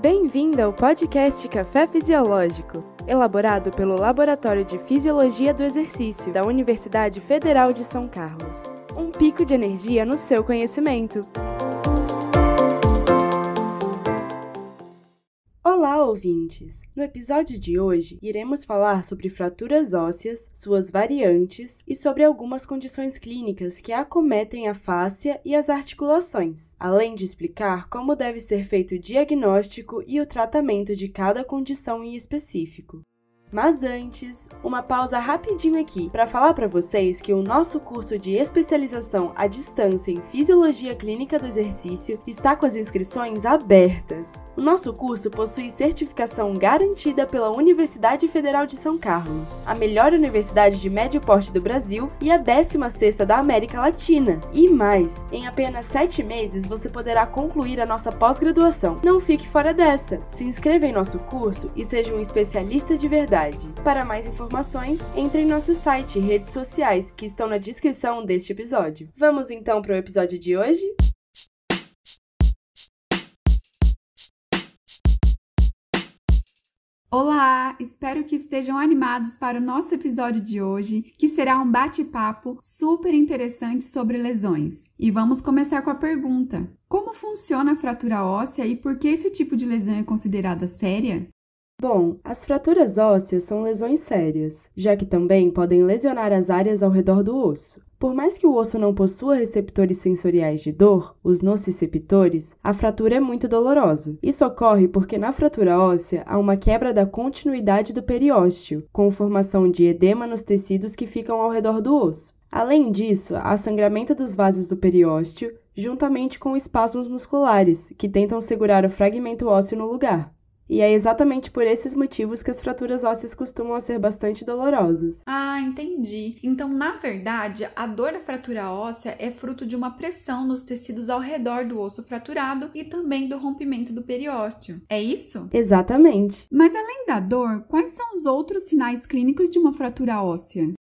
Bem-vindo ao podcast Café Fisiológico, elaborado pelo Laboratório de Fisiologia do Exercício da Universidade Federal de São Carlos. Um pico de energia no seu conhecimento. Ouvintes! No episódio de hoje, iremos falar sobre fraturas ósseas, suas variantes e sobre algumas condições clínicas que acometem a fáscia e as articulações, além de explicar como deve ser feito o diagnóstico e o tratamento de cada condição em específico. Mas antes, uma pausa rapidinho aqui para falar para vocês que o nosso curso de especialização à distância em Fisiologia Clínica do Exercício está com as inscrições abertas. O nosso curso possui certificação garantida pela Universidade Federal de São Carlos, a melhor universidade de médio porte do Brasil e a 16ª da América Latina. E mais, em apenas 7 meses você poderá concluir a nossa pós-graduação. Não fique fora dessa! Se inscreva em nosso curso e seja um especialista de verdade para mais informações, entre em nosso site e redes sociais que estão na descrição deste episódio. Vamos então para o episódio de hoje? Olá, espero que estejam animados para o nosso episódio de hoje, que será um bate-papo super interessante sobre lesões. E vamos começar com a pergunta: Como funciona a fratura óssea e por que esse tipo de lesão é considerada séria? Bom, as fraturas ósseas são lesões sérias, já que também podem lesionar as áreas ao redor do osso. Por mais que o osso não possua receptores sensoriais de dor, os nociceptores, a fratura é muito dolorosa. Isso ocorre porque na fratura óssea há uma quebra da continuidade do periósteo, com formação de edema nos tecidos que ficam ao redor do osso. Além disso, há sangramento dos vasos do periósteo, juntamente com espasmos musculares, que tentam segurar o fragmento ósseo no lugar. E é exatamente por esses motivos que as fraturas ósseas costumam ser bastante dolorosas. Ah, entendi. Então, na verdade, a dor da fratura óssea é fruto de uma pressão nos tecidos ao redor do osso fraturado e também do rompimento do periósteo. É isso? Exatamente. Mas além da dor, quais são os outros sinais clínicos de uma fratura óssea?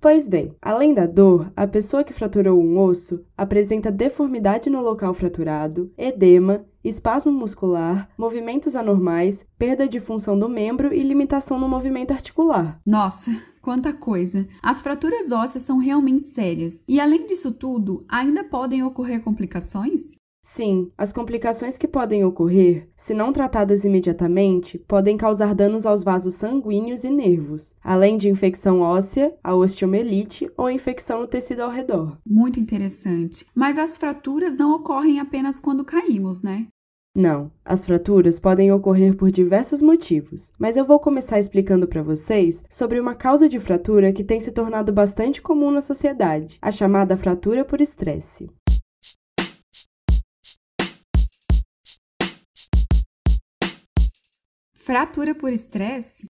Pois bem, além da dor, a pessoa que fraturou um osso apresenta deformidade no local fraturado, edema, espasmo muscular, movimentos anormais, perda de função do membro e limitação no movimento articular. Nossa, quanta coisa! As fraturas ósseas são realmente sérias. E além disso tudo, ainda podem ocorrer complicações? Sim, as complicações que podem ocorrer, se não tratadas imediatamente, podem causar danos aos vasos sanguíneos e nervos, além de infecção óssea, a osteomelite ou infecção no tecido ao redor. Muito interessante. Mas as fraturas não ocorrem apenas quando caímos, né? Não, as fraturas podem ocorrer por diversos motivos, mas eu vou começar explicando para vocês sobre uma causa de fratura que tem se tornado bastante comum na sociedade, a chamada fratura por estresse. Fratura por estresse?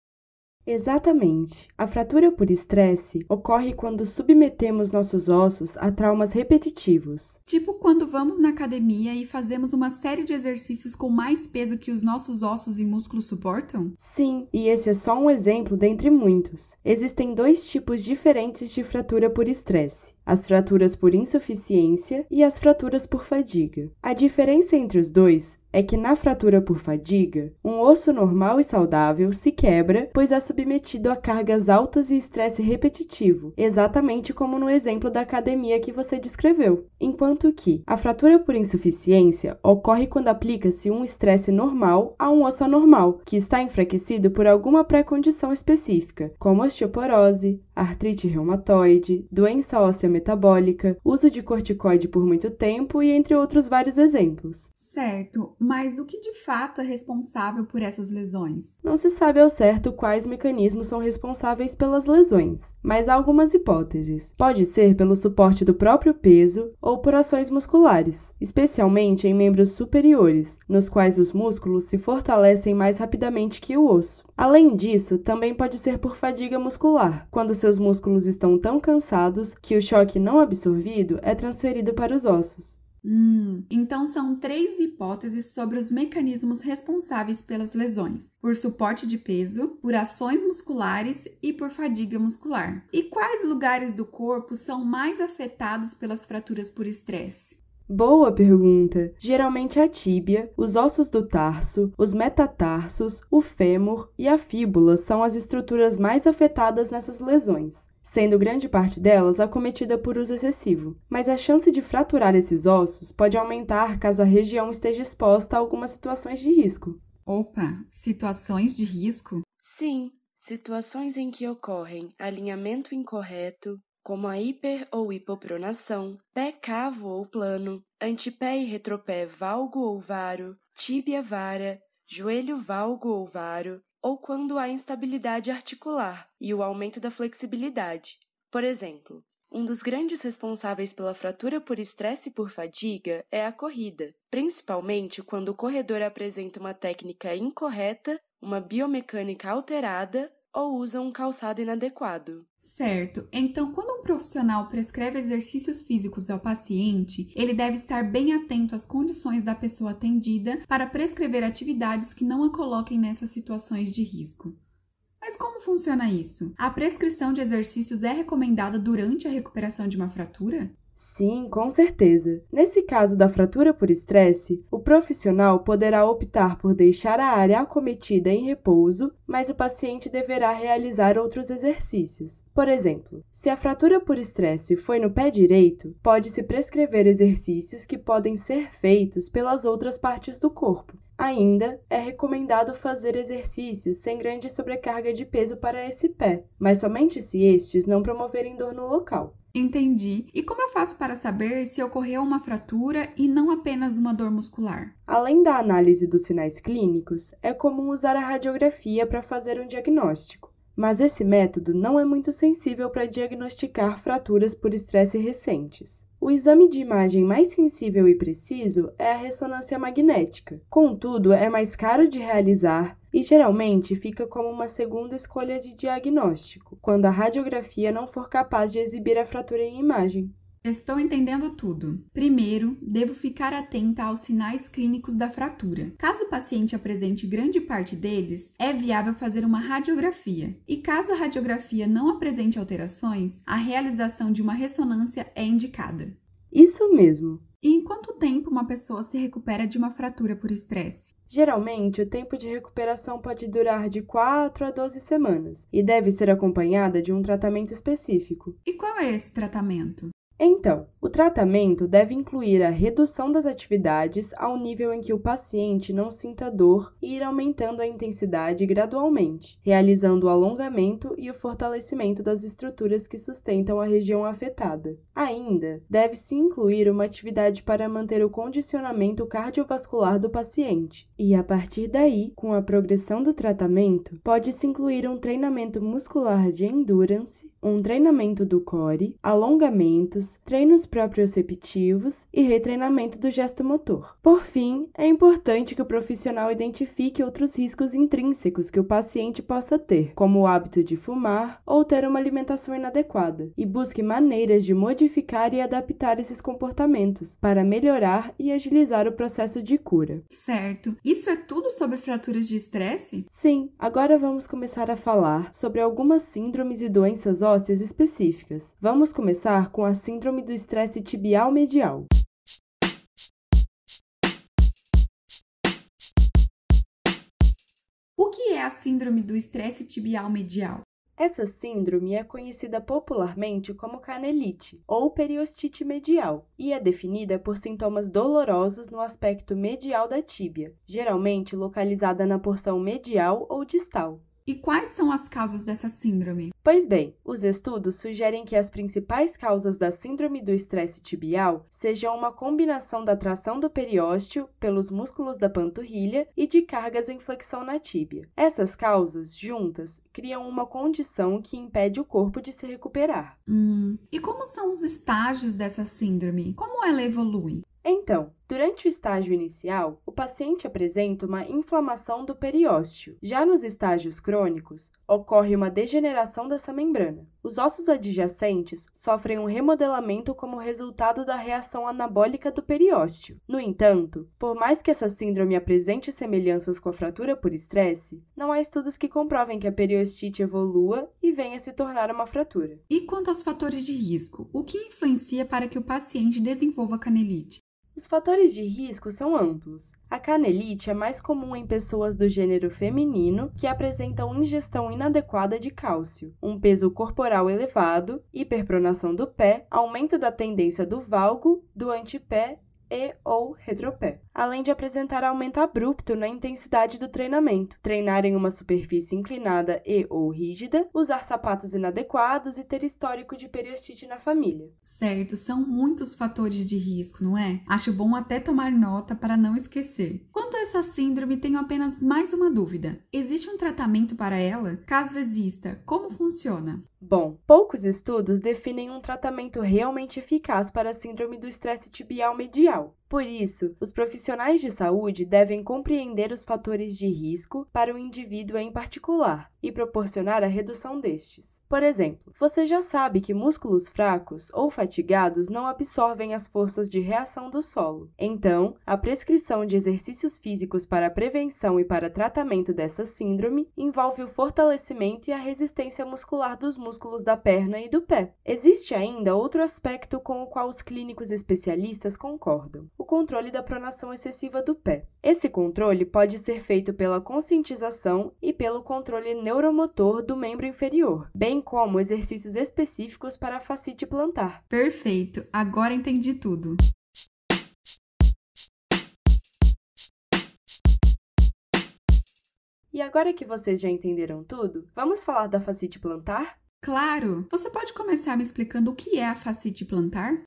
Exatamente. A fratura por estresse ocorre quando submetemos nossos ossos a traumas repetitivos. Tipo quando vamos na academia e fazemos uma série de exercícios com mais peso que os nossos ossos e músculos suportam? Sim, e esse é só um exemplo dentre muitos. Existem dois tipos diferentes de fratura por estresse as fraturas por insuficiência e as fraturas por fadiga. A diferença entre os dois é que na fratura por fadiga, um osso normal e saudável se quebra, pois é submetido a cargas altas e estresse repetitivo, exatamente como no exemplo da academia que você descreveu. Enquanto que a fratura por insuficiência ocorre quando aplica-se um estresse normal a um osso anormal, que está enfraquecido por alguma pré-condição específica, como osteoporose, artrite reumatoide, doença óssea metabólica, uso de corticoide por muito tempo e entre outros vários exemplos. Certo, mas o que de fato é responsável por essas lesões? Não se sabe ao certo quais mecanismos são responsáveis pelas lesões, mas há algumas hipóteses. Pode ser pelo suporte do próprio peso ou por ações musculares, especialmente em membros superiores, nos quais os músculos se fortalecem mais rapidamente que o osso. Além disso, também pode ser por fadiga muscular, quando seus músculos estão tão cansados que o choque não absorvido é transferido para os ossos. Hum, então são três hipóteses sobre os mecanismos responsáveis pelas lesões: por suporte de peso, por ações musculares e por fadiga muscular. E quais lugares do corpo são mais afetados pelas fraturas por estresse? Boa pergunta! Geralmente a tíbia, os ossos do tarso, os metatarsos, o fêmur e a fíbula são as estruturas mais afetadas nessas lesões, sendo grande parte delas acometida por uso excessivo. Mas a chance de fraturar esses ossos pode aumentar caso a região esteja exposta a algumas situações de risco. Opa, situações de risco? Sim, situações em que ocorrem alinhamento incorreto, como a hiper ou hipopronação, pé cavo ou plano, antepé e retropé valgo ou varo, tíbia vara, joelho valgo ou varo, ou quando há instabilidade articular e o aumento da flexibilidade. Por exemplo, um dos grandes responsáveis pela fratura por estresse e por fadiga é a corrida, principalmente quando o corredor apresenta uma técnica incorreta, uma biomecânica alterada ou usa um calçado inadequado. Certo. Então, quando um profissional prescreve exercícios físicos ao paciente, ele deve estar bem atento às condições da pessoa atendida para prescrever atividades que não a coloquem nessas situações de risco. Mas como funciona isso? A prescrição de exercícios é recomendada durante a recuperação de uma fratura? Sim, com certeza. Nesse caso da fratura por estresse, o profissional poderá optar por deixar a área acometida em repouso, mas o paciente deverá realizar outros exercícios. Por exemplo, se a fratura por estresse foi no pé direito, pode-se prescrever exercícios que podem ser feitos pelas outras partes do corpo. Ainda é recomendado fazer exercícios sem grande sobrecarga de peso para esse pé, mas somente se estes não promoverem dor no local. Entendi. E como eu faço para saber se ocorreu uma fratura e não apenas uma dor muscular? Além da análise dos sinais clínicos, é comum usar a radiografia para fazer um diagnóstico. Mas esse método não é muito sensível para diagnosticar fraturas por estresse recentes. O exame de imagem mais sensível e preciso é a ressonância magnética. Contudo, é mais caro de realizar e geralmente fica como uma segunda escolha de diagnóstico, quando a radiografia não for capaz de exibir a fratura em imagem. Estou entendendo tudo. Primeiro, devo ficar atenta aos sinais clínicos da fratura. Caso o paciente apresente grande parte deles, é viável fazer uma radiografia. E caso a radiografia não apresente alterações, a realização de uma ressonância é indicada. Isso mesmo. E em quanto tempo uma pessoa se recupera de uma fratura por estresse? Geralmente, o tempo de recuperação pode durar de 4 a 12 semanas e deve ser acompanhada de um tratamento específico. E qual é esse tratamento? Então, o tratamento deve incluir a redução das atividades ao nível em que o paciente não sinta dor e ir aumentando a intensidade gradualmente, realizando o alongamento e o fortalecimento das estruturas que sustentam a região afetada. Ainda, deve-se incluir uma atividade para manter o condicionamento cardiovascular do paciente, e a partir daí, com a progressão do tratamento, pode-se incluir um treinamento muscular de endurance, um treinamento do core, alongamentos treinos proprioceptivos e retreinamento do gesto motor. Por fim, é importante que o profissional identifique outros riscos intrínsecos que o paciente possa ter, como o hábito de fumar ou ter uma alimentação inadequada, e busque maneiras de modificar e adaptar esses comportamentos para melhorar e agilizar o processo de cura. Certo. Isso é tudo sobre fraturas de estresse? Sim. Agora vamos começar a falar sobre algumas síndromes e doenças ósseas específicas. Vamos começar com a síndrome síndrome do estresse tibial medial. O que é a síndrome do estresse tibial medial? Essa síndrome é conhecida popularmente como canelite ou periostite medial e é definida por sintomas dolorosos no aspecto medial da tíbia, geralmente localizada na porção medial ou distal. E quais são as causas dessa síndrome? Pois bem, os estudos sugerem que as principais causas da síndrome do estresse tibial sejam uma combinação da tração do periósteo pelos músculos da panturrilha e de cargas em flexão na tíbia. Essas causas, juntas, criam uma condição que impede o corpo de se recuperar. Hum. E como são os estágios dessa síndrome? Como ela evolui? Então, durante o estágio inicial, o paciente apresenta uma inflamação do periósteo. Já nos estágios crônicos, ocorre uma degeneração dessa membrana. Os ossos adjacentes sofrem um remodelamento como resultado da reação anabólica do periósteo. No entanto, por mais que essa síndrome apresente semelhanças com a fratura por estresse, não há estudos que comprovem que a periostite evolua e venha se tornar uma fratura. E quanto aos fatores de risco, o que influencia para que o paciente desenvolva canelite? Os fatores de risco são amplos. A canelite é mais comum em pessoas do gênero feminino que apresentam ingestão inadequada de cálcio, um peso corporal elevado, hiperpronação do pé, aumento da tendência do valgo, do antepé e ou retropé, além de apresentar aumento abrupto na intensidade do treinamento, treinar em uma superfície inclinada e ou rígida, usar sapatos inadequados e ter histórico de periostite na família. Certo, são muitos fatores de risco, não é? Acho bom até tomar nota para não esquecer. Quanto a essa síndrome, tenho apenas mais uma dúvida. Existe um tratamento para ela? Caso exista, como funciona? Bom, poucos estudos definem um tratamento realmente eficaz para a síndrome do estresse tibial medial. Por isso, os profissionais de saúde devem compreender os fatores de risco para o indivíduo em particular e proporcionar a redução destes. Por exemplo, você já sabe que músculos fracos ou fatigados não absorvem as forças de reação do solo. Então, a prescrição de exercícios físicos para prevenção e para tratamento dessa síndrome envolve o fortalecimento e a resistência muscular dos músculos da perna e do pé. Existe ainda outro aspecto com o qual os clínicos especialistas concordam o controle da pronação excessiva do pé. Esse controle pode ser feito pela conscientização e pelo controle neuromotor do membro inferior, bem como exercícios específicos para a fascite plantar. Perfeito, agora entendi tudo. E agora que vocês já entenderam tudo, vamos falar da fascite plantar? Claro! Você pode começar me explicando o que é a fascite plantar?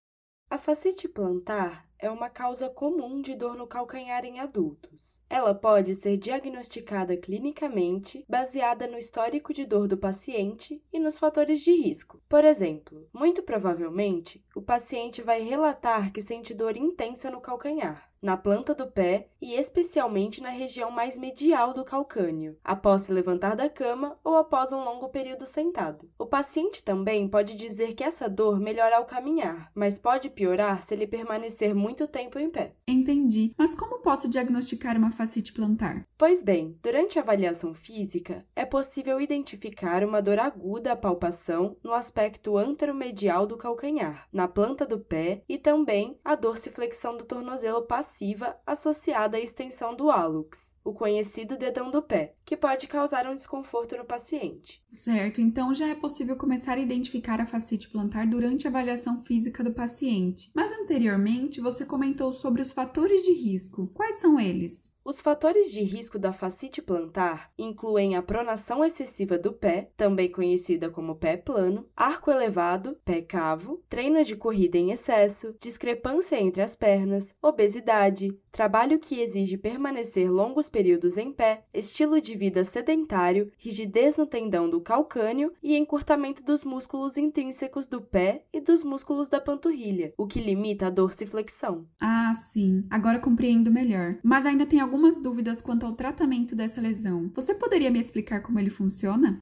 A fascite plantar é uma causa comum de dor no calcanhar em adultos. Ela pode ser diagnosticada clinicamente baseada no histórico de dor do paciente e nos fatores de risco. Por exemplo, muito provavelmente, o paciente vai relatar que sente dor intensa no calcanhar na planta do pé e especialmente na região mais medial do calcâneo, após se levantar da cama ou após um longo período sentado. O paciente também pode dizer que essa dor melhora ao caminhar, mas pode piorar se ele permanecer muito tempo em pé. Entendi. Mas como posso diagnosticar uma fascite plantar? Pois bem, durante a avaliação física, é possível identificar uma dor aguda à palpação no aspecto anteromedial do calcanhar, na planta do pé e também a dorsiflexão do tornozelo passivo passiva associada à extensão do hálux, o conhecido dedão do pé, que pode causar um desconforto no paciente. Certo, então já é possível começar a identificar a fascite plantar durante a avaliação física do paciente. Mas anteriormente você comentou sobre os fatores de risco. Quais são eles? Os fatores de risco da fascite plantar incluem a pronação excessiva do pé, também conhecida como pé plano, arco elevado, pé cavo, treino de corrida em excesso, discrepância entre as pernas, obesidade, trabalho que exige permanecer longos períodos em pé, estilo de vida sedentário, rigidez no tendão do calcâneo e encurtamento dos músculos intrínsecos do pé e dos músculos da panturrilha, o que limita a dorsiflexão. Ah, sim. Agora compreendo melhor. Mas ainda tem algum algumas dúvidas quanto ao tratamento dessa lesão. Você poderia me explicar como ele funciona?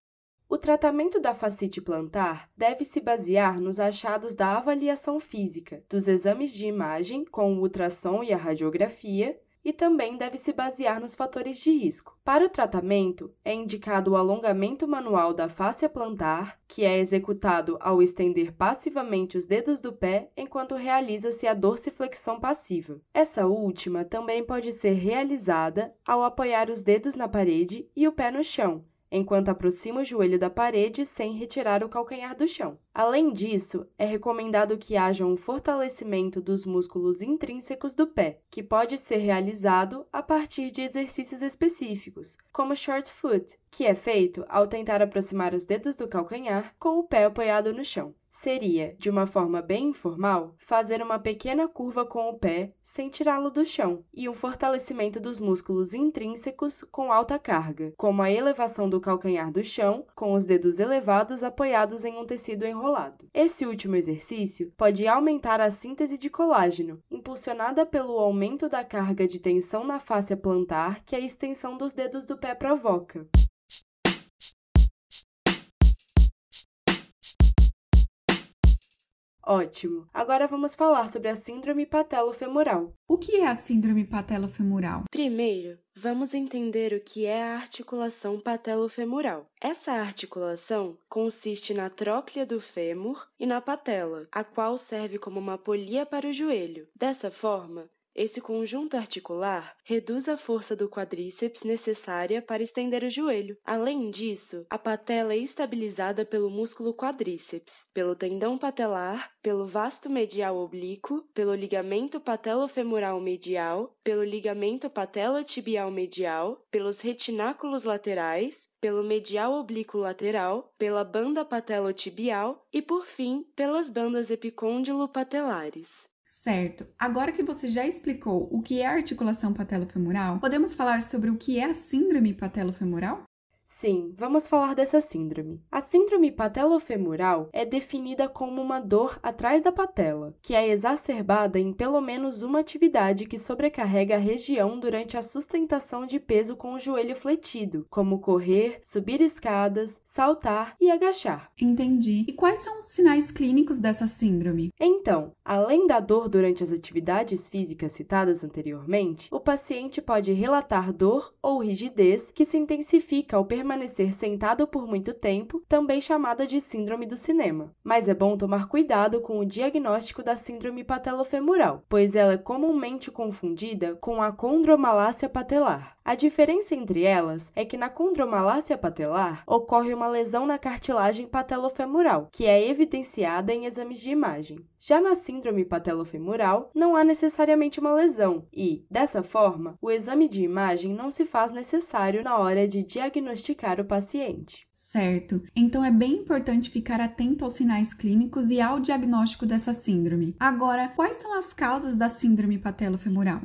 O tratamento da fascite plantar deve se basear nos achados da avaliação física, dos exames de imagem com o ultrassom e a radiografia e também deve se basear nos fatores de risco. Para o tratamento, é indicado o alongamento manual da fáscia plantar, que é executado ao estender passivamente os dedos do pé enquanto realiza-se a dorsiflexão passiva. Essa última também pode ser realizada ao apoiar os dedos na parede e o pé no chão, enquanto aproxima o joelho da parede sem retirar o calcanhar do chão. Além disso, é recomendado que haja um fortalecimento dos músculos intrínsecos do pé, que pode ser realizado a partir de exercícios específicos, como short foot, que é feito ao tentar aproximar os dedos do calcanhar com o pé apoiado no chão seria, de uma forma bem informal, fazer uma pequena curva com o pé sem tirá-lo do chão e um fortalecimento dos músculos intrínsecos com alta carga, como a elevação do calcanhar do chão, com os dedos elevados apoiados em um tecido enrolado. Esse último exercício pode aumentar a síntese de colágeno, impulsionada pelo aumento da carga de tensão na face plantar que a extensão dos dedos do pé provoca. Ótimo! Agora vamos falar sobre a síndrome patelofemoral. O que é a síndrome patelofemoral? Primeiro, vamos entender o que é a articulação patelofemoral. Essa articulação consiste na tróclea do fêmur e na patela, a qual serve como uma polia para o joelho. Dessa forma, esse conjunto articular reduz a força do quadríceps necessária para estender o joelho. Além disso, a patela é estabilizada pelo músculo quadríceps, pelo tendão patelar, pelo vasto medial oblíquo, pelo ligamento patelofemoral medial, pelo ligamento patelotibial medial, pelos retináculos laterais, pelo medial oblíquo lateral, pela banda patelotibial e, por fim, pelas bandas epicôndilo patelares. Certo. Agora que você já explicou o que é articulação patelofemoral, podemos falar sobre o que é a síndrome patelofemoral? Sim, vamos falar dessa síndrome. A síndrome patelofemoral é definida como uma dor atrás da patela, que é exacerbada em pelo menos uma atividade que sobrecarrega a região durante a sustentação de peso com o joelho fletido, como correr, subir escadas, saltar e agachar. Entendi. E quais são os sinais clínicos dessa síndrome? Então, além da dor durante as atividades físicas citadas anteriormente, o paciente pode relatar dor ou rigidez que se intensifica ao permanecer sentado por muito tempo, também chamada de síndrome do cinema. Mas é bom tomar cuidado com o diagnóstico da síndrome patelofemoral, pois ela é comumente confundida com a condromalácia patelar. A diferença entre elas é que na condromalácia patelar ocorre uma lesão na cartilagem patelofemoral, que é evidenciada em exames de imagem. Já na síndrome patelofemoral, não há necessariamente uma lesão e, dessa forma, o exame de imagem não se faz necessário na hora de diagnosticar o paciente. Certo. Então é bem importante ficar atento aos sinais clínicos e ao diagnóstico dessa síndrome. Agora, quais são as causas da síndrome patelofemoral?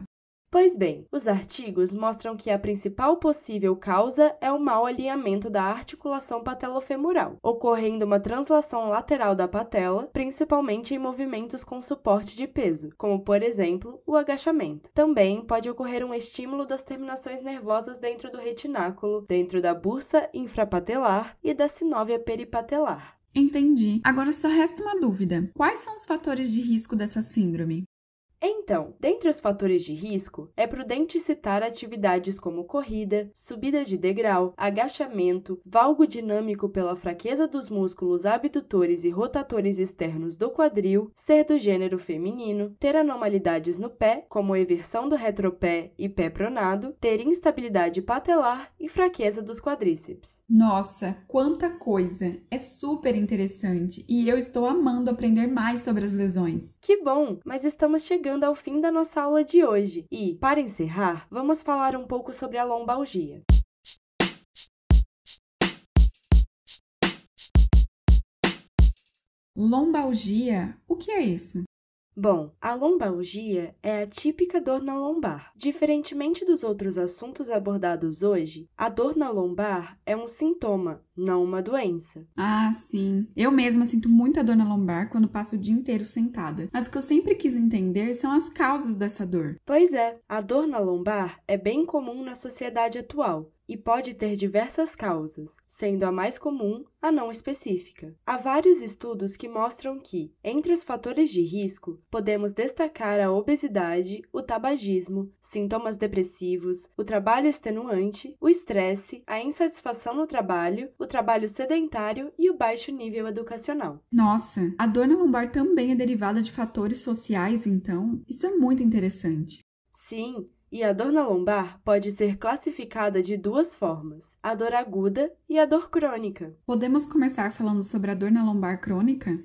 Pois bem, os artigos mostram que a principal possível causa é o mau alinhamento da articulação patelofemoral, ocorrendo uma translação lateral da patela, principalmente em movimentos com suporte de peso, como por exemplo o agachamento. Também pode ocorrer um estímulo das terminações nervosas dentro do retináculo, dentro da bursa infrapatelar e da sinóvia peripatelar. Entendi. Agora só resta uma dúvida: quais são os fatores de risco dessa síndrome? Então, dentre os fatores de risco, é prudente citar atividades como corrida, subida de degrau, agachamento, valgo dinâmico pela fraqueza dos músculos abdutores e rotatores externos do quadril, ser do gênero feminino, ter anormalidades no pé, como eversão do retropé e pé pronado, ter instabilidade patelar e fraqueza dos quadríceps. Nossa, quanta coisa! É super interessante e eu estou amando aprender mais sobre as lesões. Que bom, mas estamos chegando ao fim da nossa aula de hoje e, para encerrar, vamos falar um pouco sobre a lombalgia. Lombalgia? O que é isso? Bom, a lombalgia é a típica dor na lombar. Diferentemente dos outros assuntos abordados hoje, a dor na lombar é um sintoma, não uma doença. Ah, sim. Eu mesma sinto muita dor na lombar quando passo o dia inteiro sentada. Mas o que eu sempre quis entender são as causas dessa dor. Pois é, a dor na lombar é bem comum na sociedade atual e pode ter diversas causas, sendo a mais comum a não específica. Há vários estudos que mostram que, entre os fatores de risco, podemos destacar a obesidade, o tabagismo, sintomas depressivos, o trabalho extenuante, o estresse, a insatisfação no trabalho, o trabalho sedentário e o baixo nível educacional. Nossa, a dor na lombar também é derivada de fatores sociais, então? Isso é muito interessante. Sim, e a dor na lombar pode ser classificada de duas formas: a dor aguda e a dor crônica. Podemos começar falando sobre a dor na lombar crônica?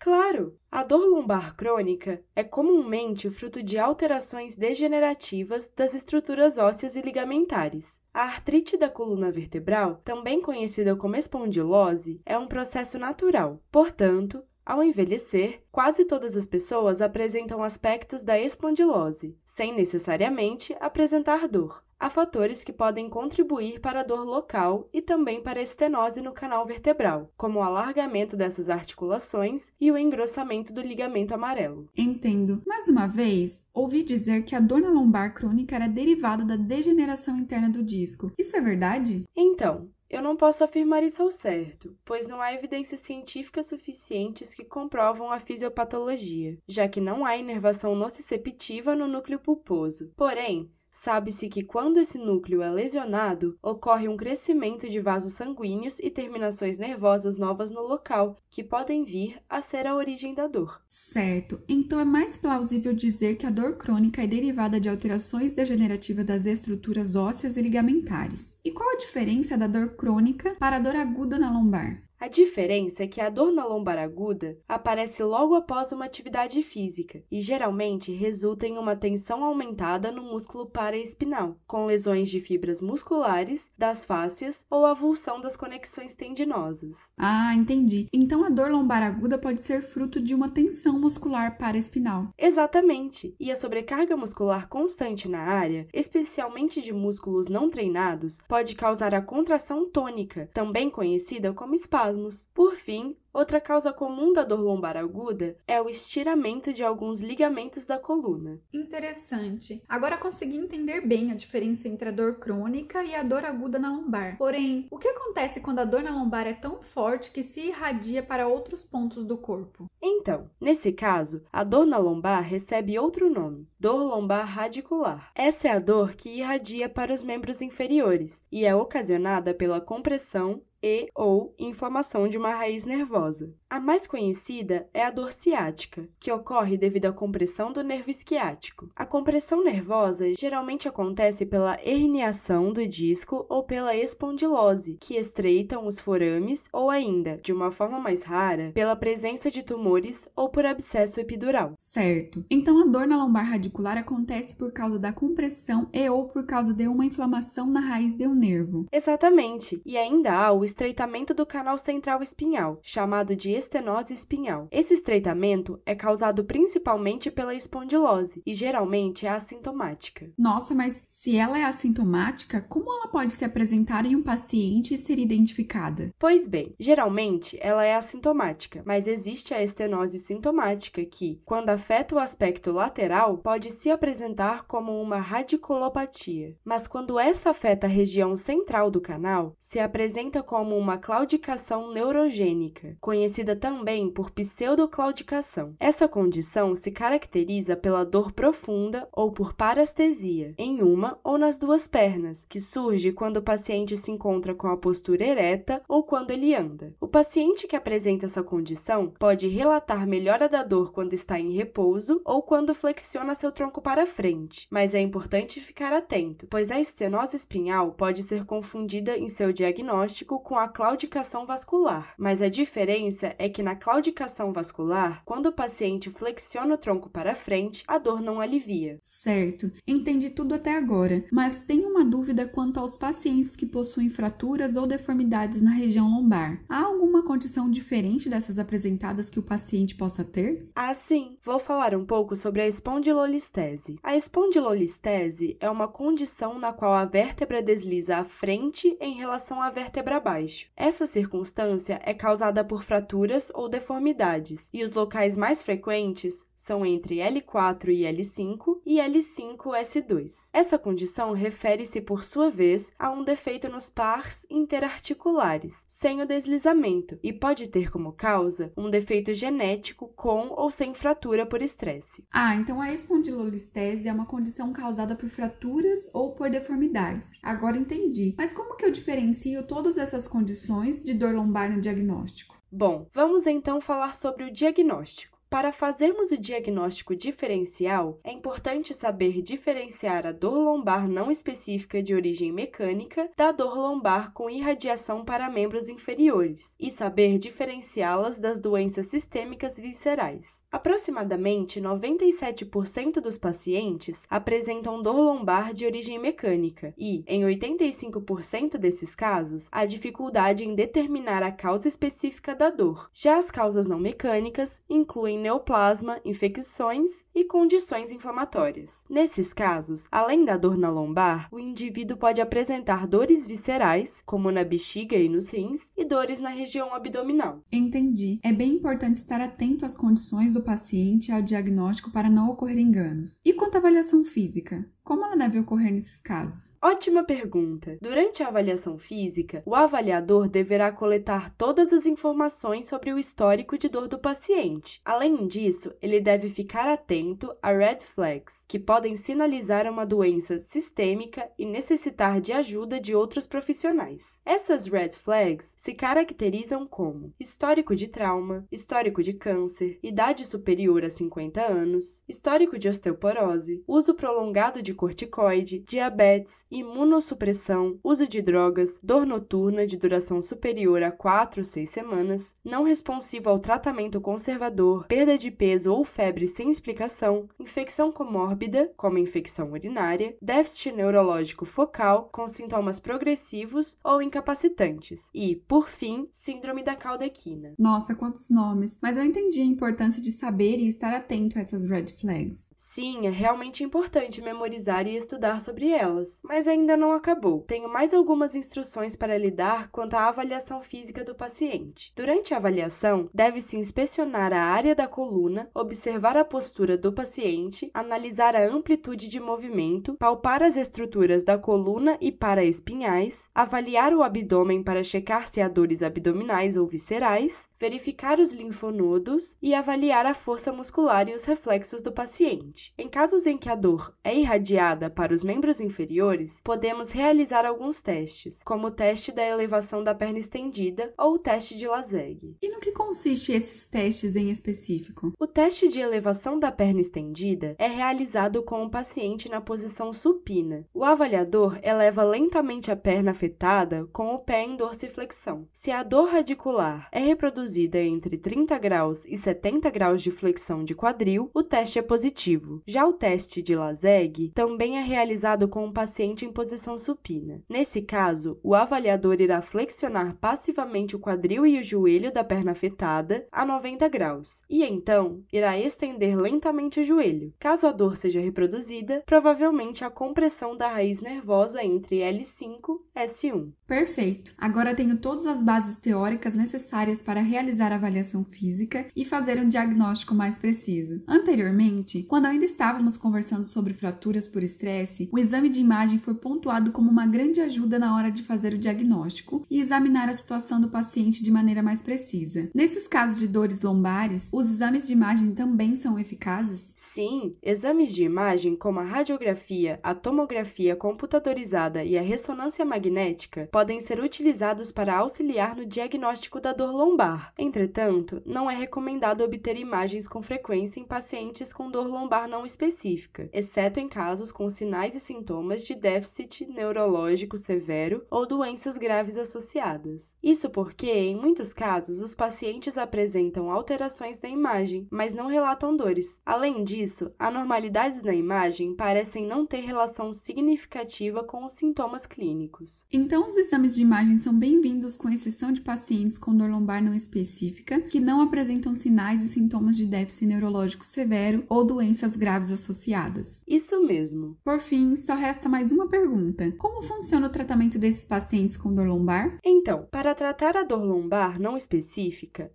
Claro! A dor lombar crônica é comumente fruto de alterações degenerativas das estruturas ósseas e ligamentares. A artrite da coluna vertebral, também conhecida como espondilose, é um processo natural. Portanto, ao envelhecer, quase todas as pessoas apresentam aspectos da espondilose, sem necessariamente apresentar dor. Há fatores que podem contribuir para a dor local e também para a estenose no canal vertebral, como o alargamento dessas articulações e o engrossamento do ligamento amarelo. Entendo. Mais uma vez, ouvi dizer que a dor na lombar crônica era derivada da degeneração interna do disco. Isso é verdade? Então, Eu não posso afirmar isso ao certo, pois não há evidências científicas suficientes que comprovam a fisiopatologia, já que não há inervação nociceptiva no núcleo pulposo. Porém, Sabe-se que quando esse núcleo é lesionado, ocorre um crescimento de vasos sanguíneos e terminações nervosas novas no local, que podem vir a ser a origem da dor. Certo. Então é mais plausível dizer que a dor crônica é derivada de alterações degenerativas das estruturas ósseas e ligamentares. E qual a diferença da dor crônica para a dor aguda na lombar? A diferença é que a dor na lombar aguda aparece logo após uma atividade física e geralmente resulta em uma tensão aumentada no músculo paraespinal, com lesões de fibras musculares, das fáscias ou avulsão das conexões tendinosas. Ah, entendi. Então a dor lombar aguda pode ser fruto de uma tensão muscular paraespinal. Exatamente. E a sobrecarga muscular constante na área, especialmente de músculos não treinados, pode causar a contração tônica, também conhecida como espasmo espasmos. Por fim, outra causa comum da dor lombar aguda é o estiramento de alguns ligamentos da coluna. Interessante. Agora consegui entender bem a diferença entre a dor crônica e a dor aguda na lombar. Porém, o que acontece quando a dor na lombar é tão forte que se irradia para outros pontos do corpo? Então, nesse caso, a dor na lombar recebe outro nome, dor lombar radicular. Essa é a dor que irradia para os membros inferiores e é ocasionada pela compressão e ou inflamação de uma raiz nervosa. A mais conhecida é a dor ciática, que ocorre devido à compressão do nervo isquiático. A compressão nervosa geralmente acontece pela herniação do disco ou pela espondilose, que estreitam os forames, ou ainda, de uma forma mais rara, pela presença de tumores ou por abscesso epidural. Certo. Então a dor na lombar radicular acontece por causa da compressão e ou por causa de uma inflamação na raiz de um nervo. Exatamente. E ainda há o estreitamento do canal central espinhal, chamado de estenose espinhal. Esse estreitamento é causado principalmente pela espondilose e geralmente é assintomática. Nossa, mas se ela é assintomática, como ela pode se apresentar em um paciente e ser identificada? Pois bem, geralmente ela é assintomática, mas existe a estenose sintomática que, quando afeta o aspecto lateral, pode se apresentar como uma radiculopatia. Mas quando essa afeta a região central do canal, se apresenta como uma claudicação neurogênica, conhecida também por pseudoclaudicação. Essa condição se caracteriza pela dor profunda ou por parestesia em uma ou nas duas pernas, que surge quando o paciente se encontra com a postura ereta ou quando ele anda. O paciente que apresenta essa condição pode relatar melhora da dor quando está em repouso ou quando flexiona seu tronco para frente, mas é importante ficar atento, pois a estenose espinhal pode ser confundida em seu diagnóstico com a claudicação vascular, mas a diferença é que na claudicação vascular, quando o paciente flexiona o tronco para frente, a dor não alivia. Certo, entendi tudo até agora, mas tenho uma dúvida quanto aos pacientes que possuem fraturas ou deformidades na região lombar. Há alguma condição diferente dessas apresentadas que o paciente possa ter? Ah, sim. Vou falar um pouco sobre a espondilolistese. A espondilolistese é uma condição na qual a vértebra desliza à frente em relação à vértebra abaixo baixo. Essa circunstância é causada por fraturas ou deformidades, e os locais mais frequentes são entre L4 e L5 e L5-S2. Essa condição refere-se, por sua vez, a um defeito nos pars interarticulares, sem o deslizamento, e pode ter como causa um defeito genético com ou sem fratura por estresse. Ah, então a espondilolistese é uma condição causada por fraturas ou por deformidades. Agora entendi. Mas como que eu diferencio todas essas condições de dor lombar no diagnóstico? Bom, vamos então falar sobre o diagnóstico. Para fazermos o diagnóstico diferencial, é importante saber diferenciar a dor lombar não específica de origem mecânica da dor lombar com irradiação para membros inferiores e saber diferenciá-las das doenças sistêmicas viscerais. Aproximadamente 97% dos pacientes apresentam dor lombar de origem mecânica e, em 85% desses casos, há dificuldade em determinar a causa específica da dor. Já as causas não mecânicas incluem neoplasma, infecções e condições inflamatórias. Nesses casos, além da dor na lombar, o indivíduo pode apresentar dores viscerais, como na bexiga e nos rins, e dores na região abdominal. Entendi. É bem importante estar atento às condições do paciente e ao diagnóstico para não ocorrer enganos. E quanto à avaliação física? Como ela deve ocorrer nesses casos? Ótima pergunta. Durante a avaliação física, o avaliador deverá coletar todas as informações sobre o histórico de dor do paciente. Além disso, ele deve ficar atento a red flags, que podem sinalizar uma doença sistêmica e necessitar de ajuda de outros profissionais. Essas red flags se caracterizam como histórico de trauma, histórico de câncer, idade superior a 50 anos, histórico de osteoporose, uso prolongado de corticoide, diabetes, imunossupressão, uso de drogas, dor noturna de duração superior a 4 ou 6 semanas, não responsivo ao tratamento conservador, perda de peso ou febre sem explicação, infecção comórbida, como infecção urinária, déficit neurológico focal com sintomas progressivos ou incapacitantes e, por fim, síndrome da caldequina. Nossa, quantos nomes! Mas eu entendi a importância de saber e estar atento a essas red flags. Sim, é realmente importante memorizar e estudar sobre elas, mas ainda não acabou. Tenho mais algumas instruções para lidar quanto à avaliação física do paciente. Durante a avaliação, deve-se inspecionar a área da coluna, observar a postura do paciente, analisar a amplitude de movimento, palpar as estruturas da coluna e paraespinhais, avaliar o abdômen para checar se há dores abdominais ou viscerais, verificar os linfonodos e avaliar a força muscular e os reflexos do paciente. Em casos em que a dor é irradiada para os membros inferiores, podemos realizar alguns testes, como o teste da elevação da perna estendida ou o teste de Lazeg. E que consiste esses testes em específico? O teste de elevação da perna estendida é realizado com o paciente na posição supina. O avaliador eleva lentamente a perna afetada com o pé em dorsiflexão. Se a dor radicular é reproduzida entre 30 graus e 70 graus de flexão de quadril, o teste é positivo. Já o teste de Lazeg também é realizado com o paciente em posição supina. Nesse caso, o avaliador irá flexionar passivamente o quadril e o joelho da perna afetada a 90 graus e então irá estender lentamente o joelho. Caso a dor seja reproduzida, provavelmente a compressão da raiz nervosa entre L5 e S1. Perfeito. Agora tenho todas as bases teóricas necessárias para realizar a avaliação física e fazer um diagnóstico mais preciso. Anteriormente, quando ainda estávamos conversando sobre fraturas por estresse, o exame de imagem foi pontuado como uma grande ajuda na hora de fazer o diagnóstico e examinar a situação do paciente de maneira mais precisa. Nesses casos de dores lombares, os exames de imagem também são eficazes? Sim, exames de imagem como a radiografia, a tomografia computadorizada e a ressonância magnética podem ser utilizados para auxiliar no diagnóstico da dor lombar. Entretanto, não é recomendado obter imagens com frequência em pacientes com dor lombar não específica, exceto em casos com sinais e sintomas de déficit neurológico severo ou doenças graves associadas. Isso porque, em muitos casos, os pacientes apresentam alterações na imagem, mas não relatam dores. Além disso, anormalidades na imagem parecem não ter relação significativa com os sintomas clínicos. Então, os exames de imagem são bem-vindos, com exceção de pacientes com dor lombar não específica, que não apresentam sinais e sintomas de déficit neurológico severo ou doenças graves associadas. Isso mesmo. Por fim, só resta mais uma pergunta: como funciona o tratamento desses pacientes com dor lombar? Então, para tratar a dor lombar não específica,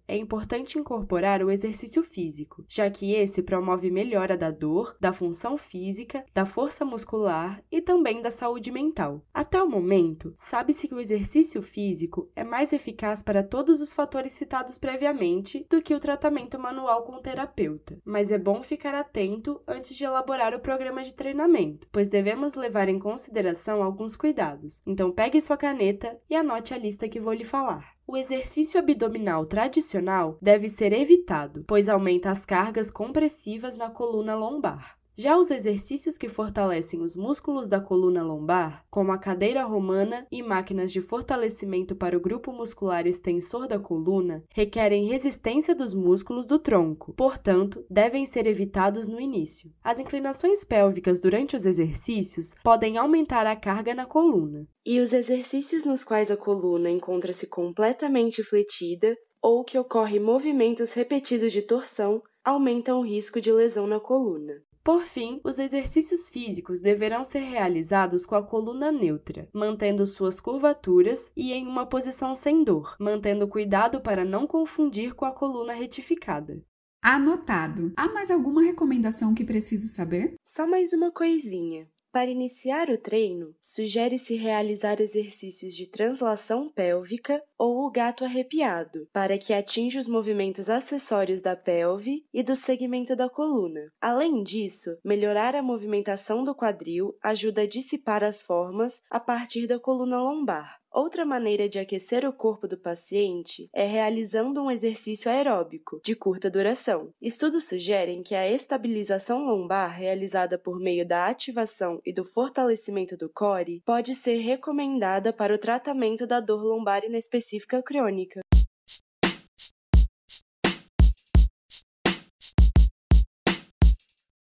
é importante incorporar o exercício físico, já que esse promove melhora da dor, da função física, da força muscular e também da saúde mental. Até o momento, sabe-se que o exercício físico é mais eficaz para todos os fatores citados previamente do que o tratamento manual com o terapeuta, mas é bom ficar atento antes de elaborar o programa de treinamento, pois devemos levar em consideração alguns cuidados. Então pegue sua caneta e anote a lista que vou lhe falar. O exercício abdominal tradicional deve ser evitado, pois aumenta as cargas compressivas na coluna lombar. Já os exercícios que fortalecem os músculos da coluna lombar, como a cadeira romana e máquinas de fortalecimento para o grupo muscular extensor da coluna, requerem resistência dos músculos do tronco, portanto, devem ser evitados no início. As inclinações pélvicas durante os exercícios podem aumentar a carga na coluna. E os exercícios nos quais a coluna encontra-se completamente fletida ou que ocorrem movimentos repetidos de torção aumentam o risco de lesão na coluna. Por fim, os exercícios físicos deverão ser realizados com a coluna neutra, mantendo suas curvaturas e em uma posição sem dor, mantendo cuidado para não confundir com a coluna retificada. Anotado. Há mais alguma recomendação que preciso saber? Só mais uma coisinha. Para iniciar o treino, sugere-se realizar exercícios de translação pélvica ou o gato arrepiado, para que atinja os movimentos acessórios da pelve e do segmento da coluna. Além disso, melhorar a movimentação do quadril ajuda a dissipar as formas a partir da coluna lombar. Outra maneira de aquecer o corpo do paciente é realizando um exercício aeróbico de curta duração. Estudos sugerem que a estabilização lombar realizada por meio da ativação e do fortalecimento do core pode ser recomendada para o tratamento da dor lombar inespecífica crônica.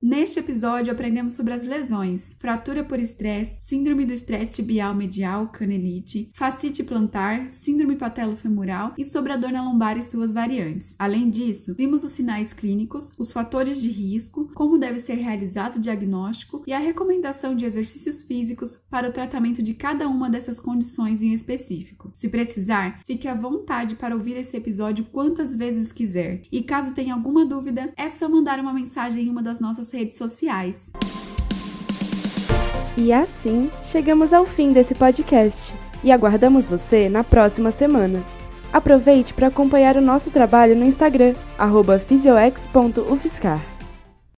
Neste episódio, aprendemos sobre as lesões, fratura por estresse, síndrome do estresse tibial medial, canelite, fascite plantar, síndrome patelo-femoral e sobre a dor na lombar e suas variantes. Além disso, vimos os sinais clínicos, os fatores de risco, como deve ser realizado o diagnóstico e a recomendação de exercícios físicos para o tratamento de cada uma dessas condições em específico. Se precisar, fique à vontade para ouvir esse episódio quantas vezes quiser. E caso tenha alguma dúvida, é só mandar uma mensagem em uma das nossas redes sociais. E assim chegamos ao fim desse podcast e aguardamos você na próxima semana. Aproveite para acompanhar o nosso trabalho no Instagram, fisioex.ufscar.